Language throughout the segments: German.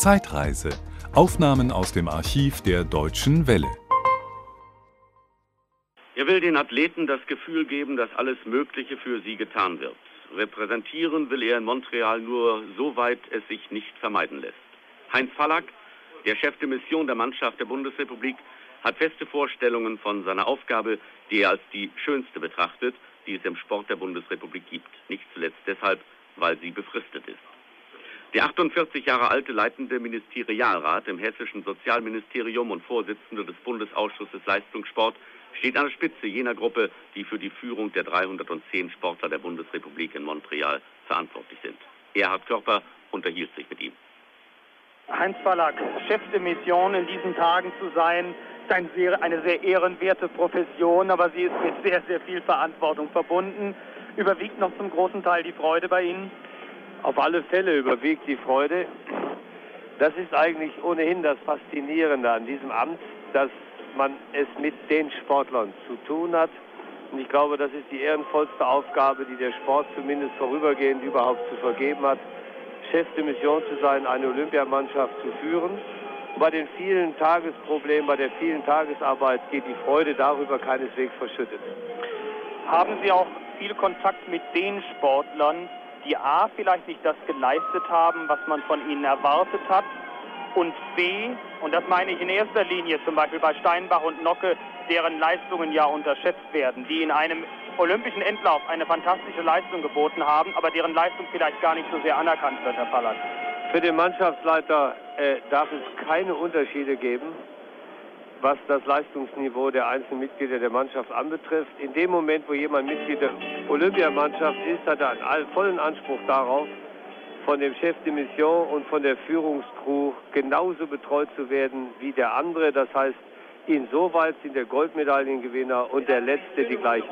Zeitreise. Aufnahmen aus dem Archiv der Deutschen Welle. Er will den Athleten das Gefühl geben, dass alles Mögliche für sie getan wird. Repräsentieren will er in Montreal nur so weit es sich nicht vermeiden lässt. Heinz Fallack, der Chef de Mission der Mannschaft der Bundesrepublik, hat feste Vorstellungen von seiner Aufgabe, die er als die schönste betrachtet, die es im Sport der Bundesrepublik gibt. Nicht zuletzt deshalb, weil sie befristet ist. Der 48 Jahre alte leitende Ministerialrat im hessischen Sozialministerium und Vorsitzende des Bundesausschusses Leistungssport steht an der Spitze jener Gruppe, die für die Führung der 310 Sportler der Bundesrepublik in Montreal verantwortlich sind. Erhard Körper unterhielt sich mit ihm. Heinz Ballack, Chef de Mission in diesen Tagen zu sein, ist ein sehr, eine sehr ehrenwerte Profession, aber sie ist mit sehr, sehr viel Verantwortung verbunden. Überwiegt noch zum großen Teil die Freude bei Ihnen? Auf alle Fälle überwiegt die Freude. Das ist eigentlich ohnehin das Faszinierende an diesem Amt, dass man es mit den Sportlern zu tun hat. Und ich glaube, das ist die ehrenvollste Aufgabe, die der Sport zumindest vorübergehend überhaupt zu vergeben hat, Chef de Mission zu sein, eine Olympiamannschaft zu führen. Und bei den vielen Tagesproblemen, bei der vielen Tagesarbeit geht die Freude darüber keineswegs verschüttet. Haben Sie auch viel Kontakt mit den Sportlern, die A, vielleicht nicht das geleistet haben, was man von ihnen erwartet hat, und B, und das meine ich in erster Linie zum Beispiel bei Steinbach und Nocke, deren Leistungen ja unterschätzt werden, die in einem olympischen Endlauf eine fantastische Leistung geboten haben, aber deren Leistung vielleicht gar nicht so sehr anerkannt wird, Herr Pallas. Für den Mannschaftsleiter äh, darf es keine Unterschiede geben, was das Leistungsniveau der einzelnen Mitglieder der Mannschaft anbetrifft. In dem Moment, wo jemand Mitglied der Olympiamannschaft ist, hat er einen vollen Anspruch darauf, von dem Chef de Mission und von der Führungskrew genauso betreut zu werden wie der andere. Das heißt, insoweit sind der Goldmedaillengewinner und der Letzte die gleichen.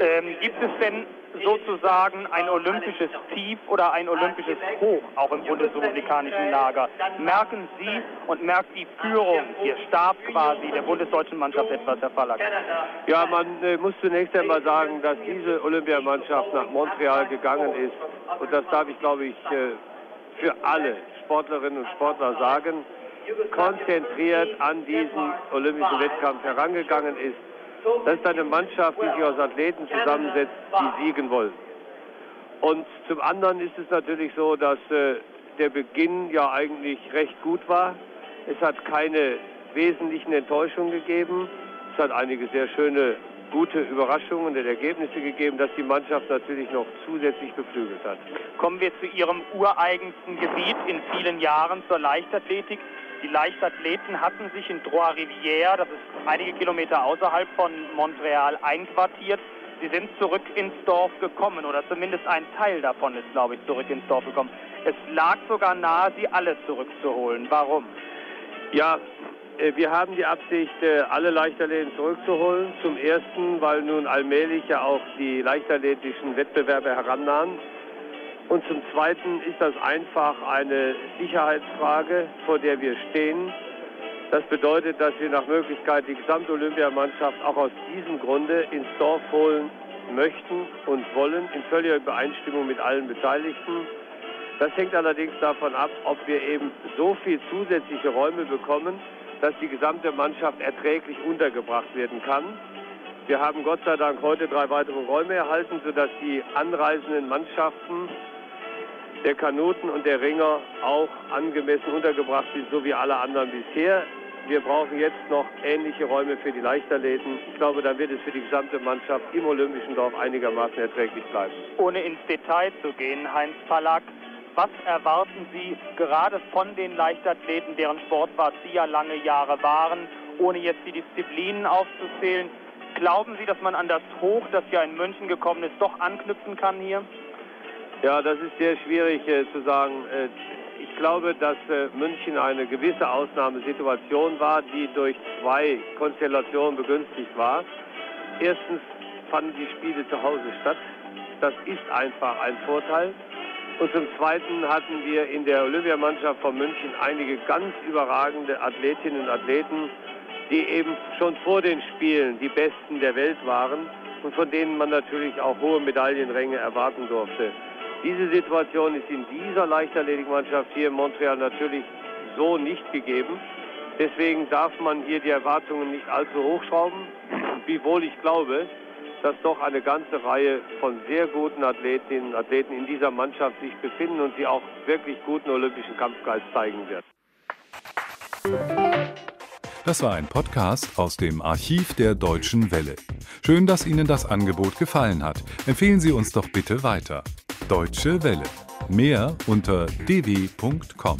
Ähm, gibt es denn sozusagen ein olympisches Tief oder ein olympisches Hoch auch im bundesrepublikanischen Lager? Merken Sie und merkt die Führung, Ihr Stab quasi der bundesdeutschen Mannschaft etwas, Herr Fallack? Ja, man äh, muss zunächst einmal sagen, dass diese Olympiamannschaft nach Montreal gegangen ist. Und das darf ich, glaube ich, äh, für alle Sportlerinnen und Sportler sagen, konzentriert an diesen olympischen Wettkampf herangegangen ist. Das ist eine Mannschaft, die sich aus Athleten zusammensetzt, die siegen wollen. Und zum anderen ist es natürlich so, dass äh, der Beginn ja eigentlich recht gut war. Es hat keine wesentlichen Enttäuschungen gegeben. Es hat einige sehr schöne, gute Überraschungen und Ergebnisse gegeben, dass die Mannschaft natürlich noch zusätzlich beflügelt hat. Kommen wir zu Ihrem ureigensten Gebiet in vielen Jahren zur Leichtathletik. Die Leichtathleten hatten sich in Trois-Rivières, das ist einige Kilometer außerhalb von Montreal, einquartiert. Sie sind zurück ins Dorf gekommen oder zumindest ein Teil davon ist, glaube ich, zurück ins Dorf gekommen. Es lag sogar nahe, sie alle zurückzuholen. Warum? Ja, äh, wir haben die Absicht, äh, alle Leichtathleten zurückzuholen. Zum Ersten, weil nun allmählich ja auch die leichtathletischen Wettbewerbe herannahen. Und zum Zweiten ist das einfach eine Sicherheitsfrage, vor der wir stehen. Das bedeutet, dass wir nach Möglichkeit die gesamte Olympiamannschaft auch aus diesem Grunde ins Dorf holen möchten und wollen, in völliger Übereinstimmung mit allen Beteiligten. Das hängt allerdings davon ab, ob wir eben so viel zusätzliche Räume bekommen, dass die gesamte Mannschaft erträglich untergebracht werden kann. Wir haben Gott sei Dank heute drei weitere Räume erhalten, sodass die anreisenden Mannschaften der Kanuten und der Ringer auch angemessen untergebracht sind, so wie alle anderen bisher. Wir brauchen jetzt noch ähnliche Räume für die Leichtathleten. Ich glaube, dann wird es für die gesamte Mannschaft im Olympischen Dorf einigermaßen erträglich bleiben. Ohne ins Detail zu gehen, Heinz Pallack, was erwarten Sie gerade von den Leichtathleten, deren Sportwart Sie ja lange Jahre waren, ohne jetzt die Disziplinen aufzuzählen? Glauben Sie, dass man an das Hoch, das ja in München gekommen ist, doch anknüpfen kann hier? Ja, das ist sehr schwierig äh, zu sagen. Äh, ich glaube, dass äh, München eine gewisse Ausnahmesituation war, die durch zwei Konstellationen begünstigt war. Erstens fanden die Spiele zu Hause statt. Das ist einfach ein Vorteil. Und zum Zweiten hatten wir in der Olympiamannschaft von München einige ganz überragende Athletinnen und Athleten, die eben schon vor den Spielen die Besten der Welt waren und von denen man natürlich auch hohe Medaillenränge erwarten durfte. Diese Situation ist in dieser Leichtathletikmannschaft hier in Montreal natürlich so nicht gegeben. Deswegen darf man hier die Erwartungen nicht allzu hochschrauben, wiewohl ich glaube, dass doch eine ganze Reihe von sehr guten Athletinnen und Athleten in dieser Mannschaft sich befinden und sie auch wirklich guten olympischen Kampfgeist zeigen wird. Das war ein Podcast aus dem Archiv der Deutschen Welle. Schön, dass Ihnen das Angebot gefallen hat. Empfehlen Sie uns doch bitte weiter. Deutsche Welle. Mehr unter dw.com.